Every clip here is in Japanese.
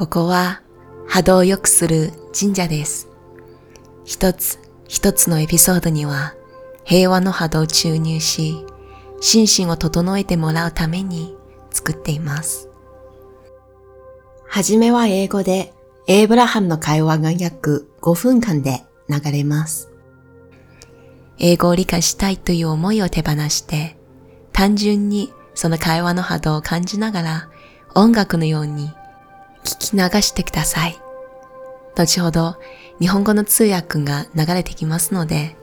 ここは波動を良くする神社です。一つ一つのエピソードには平和の波動を注入し、心身を整えてもらうために作っています。はじめは英語で、エイブラハムの会話が約5分間で流れます。英語を理解したいという思いを手放して、単純にその会話の波動を感じながら音楽のように聞き流してください。後ほど日本語の通訳が流れてきますので、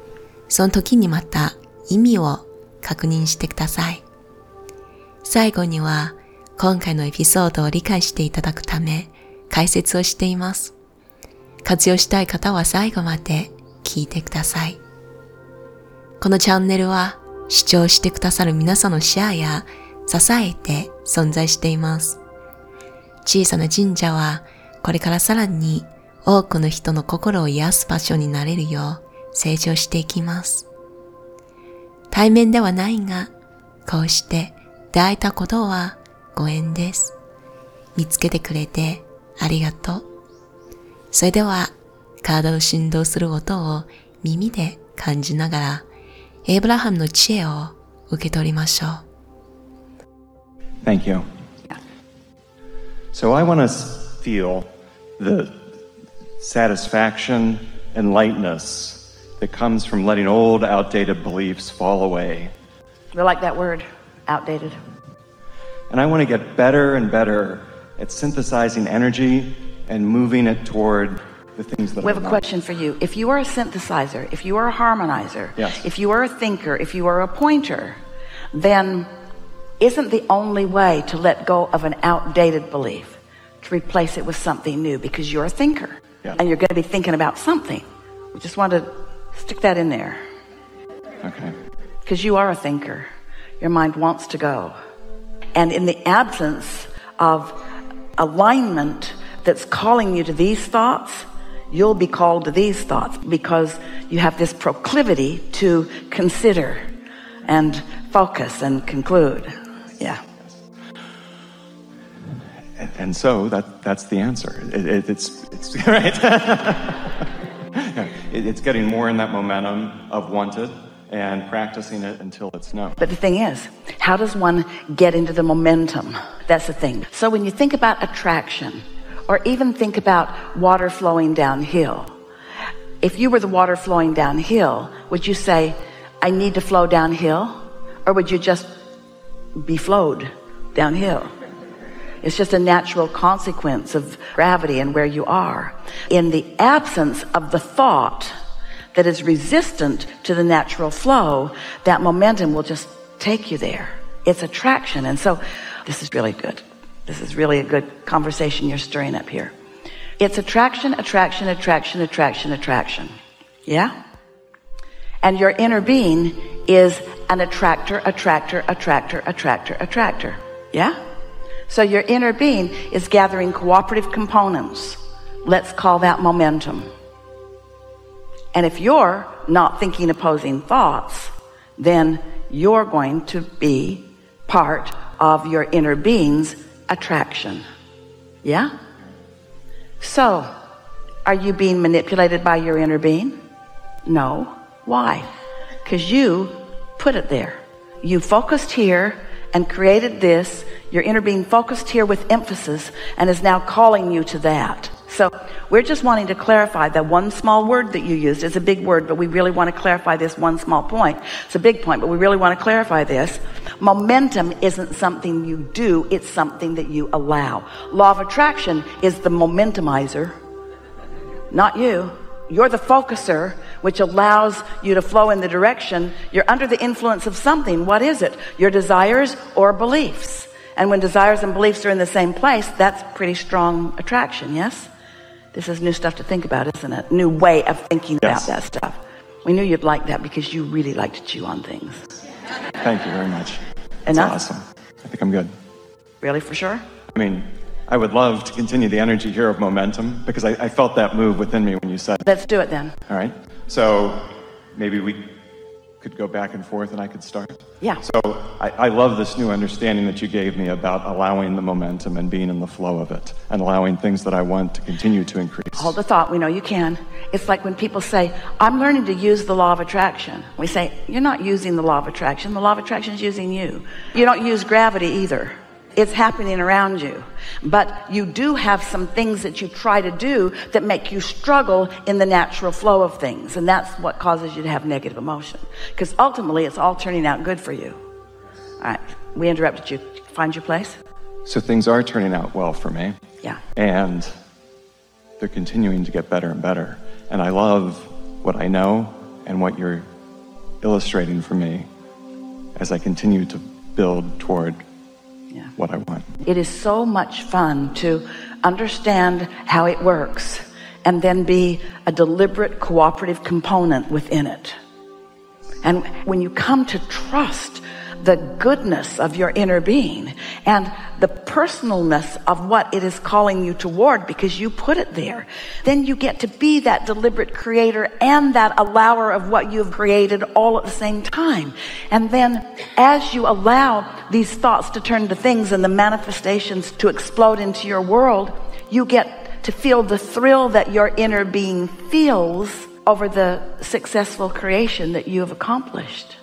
その時にまた意味を確認してください。最後には今回のエピソードを理解していただくため解説をしています。活用したい方は最後まで聞いてください。このチャンネルは視聴してくださる皆さんのシェアや支えて存在しています。小さな神社はこれからさらに多くの人の心を癒す場所になれるよう成長していきます。対面ではないが、こうして出会えたことはご縁です。見つけてくれてありがとう。それでは、体を振動する音を耳で感じながら、エイブラハムの知恵を受け取りましょう。Thank you. So I want to feel the satisfaction and lightness that comes from letting old, outdated beliefs fall away. We like that word, outdated. And I want to get better and better at synthesizing energy and moving it toward the things that We I have a question for you. If you are a synthesizer, if you are a harmonizer, Yes. if you are a thinker, if you are a pointer, then isn't the only way to let go of an outdated belief to replace it with something new because you're a thinker Yeah. and you're going to be thinking about something. We just want to stick that in there Okay. because you are a thinker. Your mind wants to go. And in the absence of alignment that's calling you to these thoughts, you'll be called to these thoughts because you have this proclivity to consider and focus and conclude. Yeah. And, and so that, that's the answer. It, it, it's, it's right. It, it's getting more in that momentum of wanted and practicing it until it's known. But the thing is, how does one get into the momentum? That's the thing. So when you think about attraction, or even think about water flowing downhill, if you were the water flowing downhill, would you say, I need to flow downhill? Or would you just be flowed downhill? It's just a natural consequence of gravity and where you are. In the absence of the thought that is resistant to the natural flow, that momentum will just take you there. It's attraction. And so this is really good. This is really a good conversation you're stirring up here. It's attraction, attraction, attraction, attraction, attraction. Yeah? And your inner being is an attractor, attractor, attractor, attractor, attractor. Yeah? So your inner being is gathering cooperative components. Let's call that momentum. And if you're not thinking opposing thoughts, then you're going to be part of your inner being's attraction. Yeah? So, are you being manipulated by your inner being? No. Why? Because you put it there. You focused here and created this. Your inner being focused here with emphasis and is now calling you to that. So we're just wanting to clarify that one small word that you used is a big word, but we really want to clarify this one small point. It's a big point, but we really want to clarify this. Momentum isn't something you do, it's something that you allow. Law of attraction is the momentumizer not you. You're the focuser, which allows you to flow in the direction. You're under the influence of something. What is it? Your desires or beliefs. And when desires and beliefs are in the same place, that's pretty strong attraction, yes? This is new stuff to think about, isn't it? New way of thinking Yes. about that stuff. We knew you'd like that because you really like to chew on things. Thank you very much. That's Enough? awesome. I think I'm good. Really, for sure? I mean, I would love to continue the energy here of momentum because I, I felt that move within me when you said, Let's do it then. all right. So maybe we could go back and forth and I could start. Yeah. So I, I love this new understanding that you gave me about allowing the momentum and being in the flow of it and allowing things that I want to continue to increase. Hold the thought. We know you can. It's like when people say, I'm learning to use the law of attraction. We say, You're not using the law of attraction. The law of attraction is using you. You don't use gravity either. It's happening around you. But you do have some things that you try to do that make you struggle in the natural flow of things. And that's what causes you to have negative emotion. Because ultimately, it's all turning out good for you. All right. We interrupted you. Find your place? So things are turning out well for me. Yeah. And they're continuing to get better and better. And I love what I know and what you're illustrating for me as I continue to build toward Yeah. what I want. It is so much fun to understand how it works and then be a deliberate cooperative component within it. And when you come to trust the goodness of your inner being and the personalness of what it is calling you toward because you put it there, then you get to be that deliberate creator and that allower of what you've created all at the same time. And then as you allow these thoughts to turn to things and the manifestations to explode into your world, you get to feel the thrill that your inner being feels over the successful creation that you have accomplished.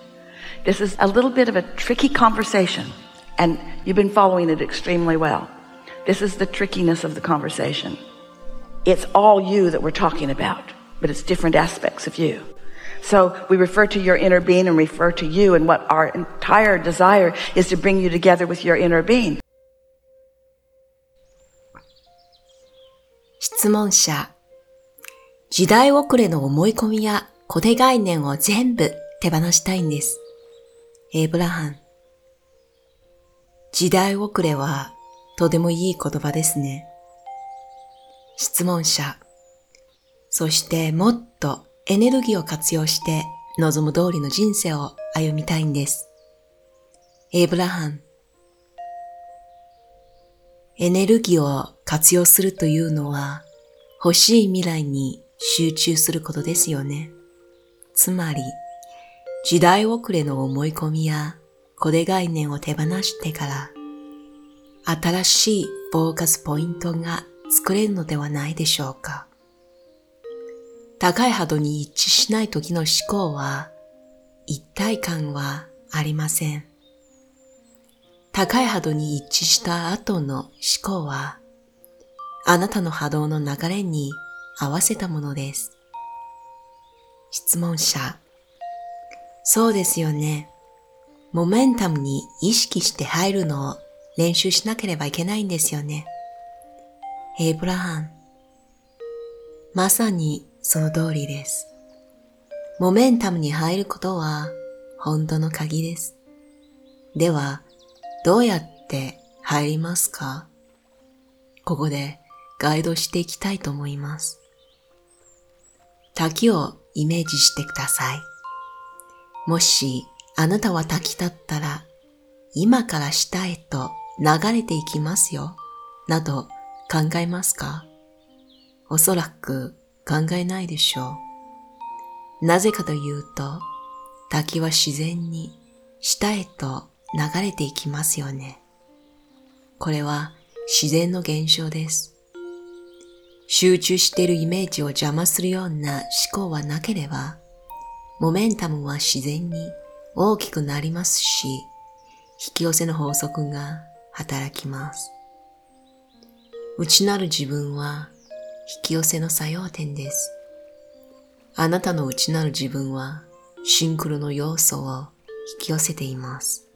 This is a little bit of a tricky conversation, and you've been following it extremely well. This is the trickiness of the conversation. It's all you that we're talking about, but it's different aspects of you. So we refer to your inner being and refer to you, and what our entire desire is to bring you together with your inner being. 質問者。時代遅れの思い込みや固定概念を全部手放したいんです。 エイブラハン。時代遅れはとてもいい言葉ですね。質問者。そしてもっとエネルギーを活用して望む通りの人生を歩みたいんです。エイブラハン。エネルギーを活用するというのは欲しい未来に集中することですよね。つまり、時代遅れの思い込みや固定概念を手放してから、新しいフォーカスポイントが作れるのではないでしょうか。高い波動に一致しない時の思考は、一体感はありません。高い波動に一致した後の思考は、あなたの波動の流れに合わせたものです。質問者。そうですよね。モメンタムに意識して入るのを練習しなければいけないんですよね。エイブラハン。まさにその通りです。モメンタムに入ることは本当の鍵です。では、どうやって入りますか？ここでガイドしていきたいと思います。滝をイメージしてください。もしあなたは滝だったら、今から下へと流れていきますよ、など考えますか？おそらく考えないでしょう。なぜかというと、滝は自然に下へと流れていきますよね。これは自然の現象です。集中しているイメージを邪魔するような思考はなければ、モメンタムは自然に大きくなりますし、引き寄せの法則が働きます。内なる自分は引き寄せの作用点です。あなたの内なる自分はシンクロの要素を引き寄せています。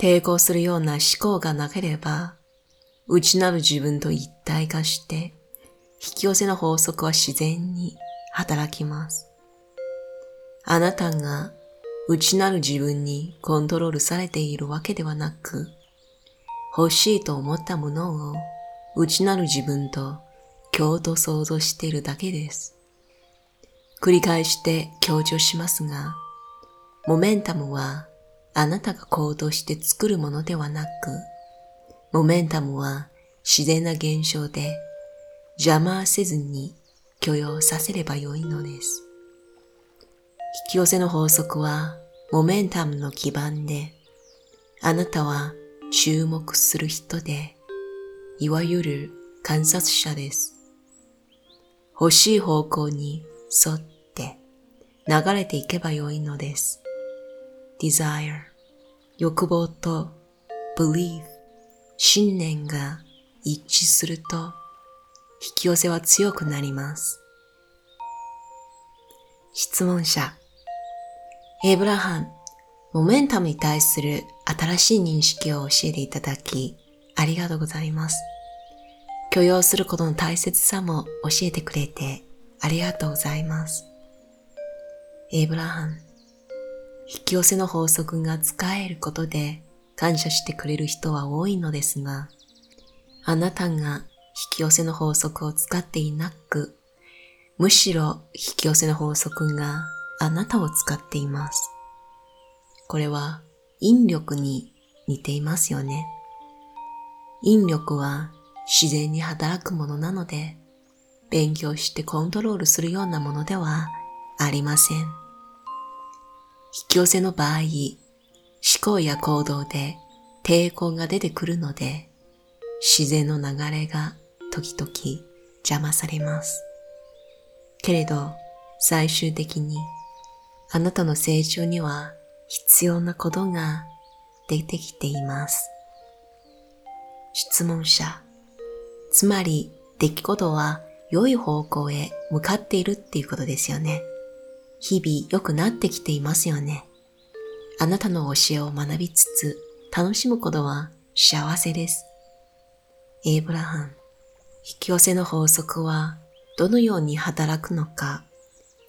抵抗するような思考がなければ、内なる自分と一体化して、引き寄せの法則は自然に働きます。あなたが内なる自分にコントロールされているわけではなく、欲しいと思ったものを内なる自分と共と想像しているだけです。繰り返して強調しますが、モメンタムはあなたが行動して作るものではなく、モメンタムは自然な現象で邪魔せずに許容させればよいのです。引き寄せの法則はモメンタムの基盤で、あなたは注目する人で、いわゆる観察者です。欲しい方向に沿って流れていけばよいのです。desire 欲望と believe 信念が一致すると引き寄せは強くなります。質問者エブラハン、モメンタムに対する新しい認識を教えていただき、ありがとうございます。許容することの大切さも教えてくれて、ありがとうございます。エブラハン、引き寄せの法則が使えることで感謝してくれる人は多いのですが、あなたが引き寄せの法則を使っていなく、むしろ引き寄せの法則があなたを使っています。これは引力に似ていますよね。引力は自然に働くものなので、勉強してコントロールするようなものではありません。引き寄せの場合、思考や行動で抵抗が出てくるので、自然の流れが時々邪魔されます。けれど、最終的にあなたの成長には必要なことが出てきています。質問者。つまり、出来事は良い方向へ向かっているっていうことですよね。日々良くなってきていますよね。あなたの教えを学びつつ楽しむことは幸せです。エイブラハン、引き寄せの法則はどのように働くのか、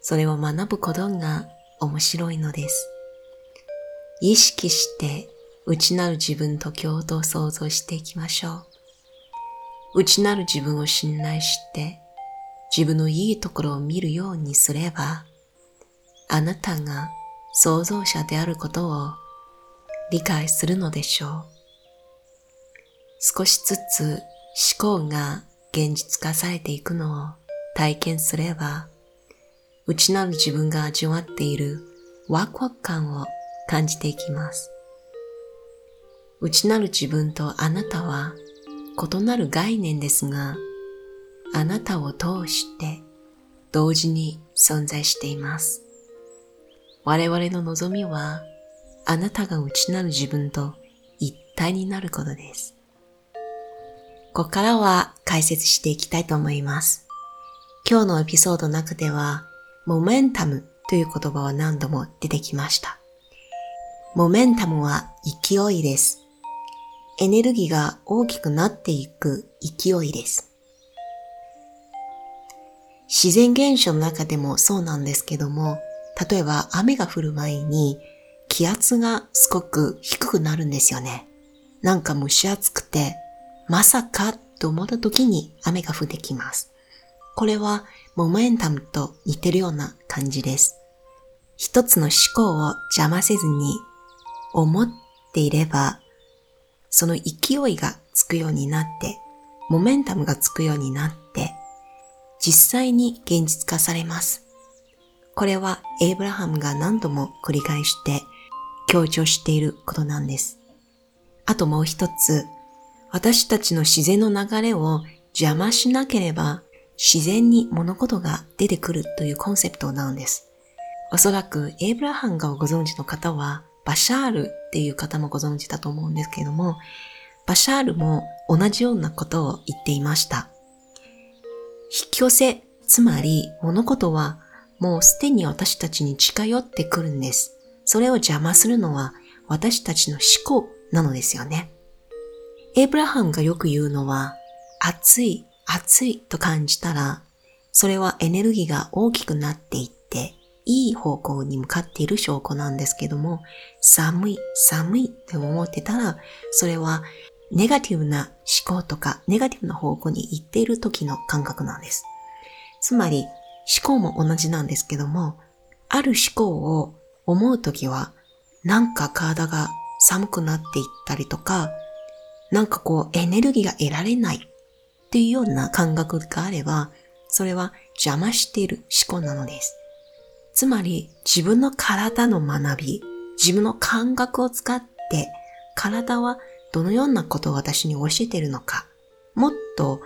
それを学ぶことが面白いのです。意識して内なる自分と共同想像していきましょう。内なる自分を信頼して自分のいいところを見るようにすれば、あなたが創造者であることを理解するのでしょう。少しずつ思考が現実化されていくのを体験すれば、内なる自分が味わっているワクワク感を感じていきます。内なる自分とあなたは異なる概念ですが、あなたを通して同時に存在しています。我々の望みは、あなたが内なる自分と一体になることです。ここからは解説していきたいと思います。今日のエピソードの中では、モメンタムという言葉は何度も出てきました。モメンタムは勢いです。エネルギーが大きくなっていく勢いです。自然現象の中でもそうなんですけども、例えば雨が降る前に気圧がすごく低くなるんですよね。なんか蒸し暑くて、まさかと思った時に雨が降ってきます。これはモメンタムと似てるような感じです。一つの思考を邪魔せずに思っていれば、その勢いがつくようになって、モメンタムがつくようになって、実際に現実化されます。これはエイブラハムが何度も繰り返して強調していることなんです。あともう一つ、私たちの自然の流れを邪魔しなければ自然に物事が出てくるというコンセプトなんです。おそらくエイブラハムがご存知の方はバシャールっていう方もご存知だと思うんですけれども、バシャールも同じようなことを言っていました。引き寄せ、つまり物事はもうすでに私たちに近寄ってくるんです。それを邪魔するのは私たちの思考なのですよね。エイブラハムがよく言うのは、暑い、暑いと感じたら、それはエネルギーが大きくなっていって、いい方向に向かっている証拠なんですけども、寒い、寒いって思ってたら、それはネガティブな思考とかネガティブな方向に行っている時の感覚なんです。つまり、思考も同じなんですけども、ある思考を思うときは、なんか体が寒くなっていったりとか、なんかこうエネルギーが得られないっていうような感覚があれば、それは邪魔している思考なのです。つまり自分の体の学び、自分の感覚を使って体はどのようなことを私に教えているのか、もっと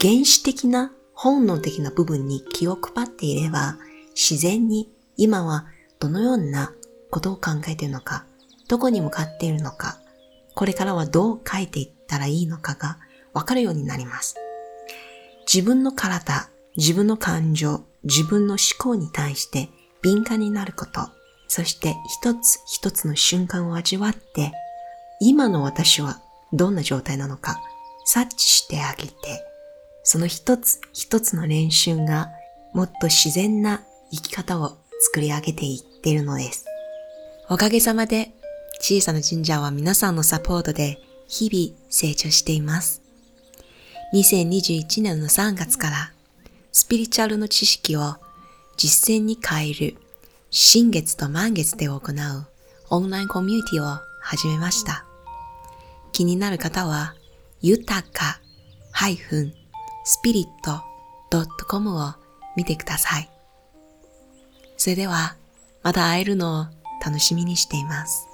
原始的な本能的な部分に気を配っていれば自然に今はどのようなことを考えているのか、どこに向かっているのか、これからはどう書いていったらいいのかがわかるようになります。自分の体、自分の感情、自分の思考に対して敏感になること、そして一つ一つの瞬間を味わって、今の私はどんな状態なのか察知してあげて、その一つ一つの練習がもっと自然な生き方を作り上げていっているのです。おかげさまで小さな神社は皆さんのサポートで日々成長しています。2021年の3月からスピリチュアルの知識を実践に変える新月と満月で行うオンラインコミュニティを始めました。気になる方は、豊か -spirit.com を見てください。それでは、また会えるのを楽しみにしています。